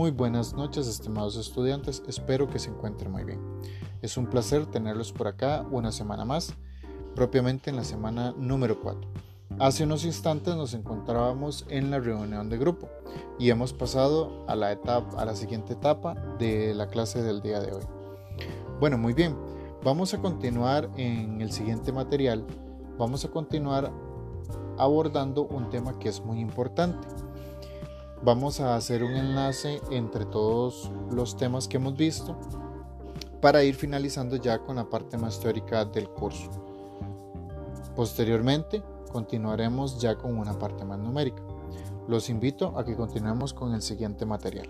Muy buenas noches, estimados estudiantes, espero que se encuentren muy bien. Es un placer tenerlos por acá una semana más, propiamente en la semana número 4. Hace unos instantes nos encontrábamos en la reunión de grupo y hemos pasado a la, etapa, a la siguiente etapa de la clase del día de hoy. Bueno, muy bien, vamos a continuar en el siguiente material, vamos a continuar abordando un tema que es muy importante vamos a hacer un enlace entre todos los temas que hemos visto para ir finalizando ya con la parte más teórica del curso. Posteriormente continuaremos ya con una parte más numérica. Los invito a que continuemos con el siguiente material.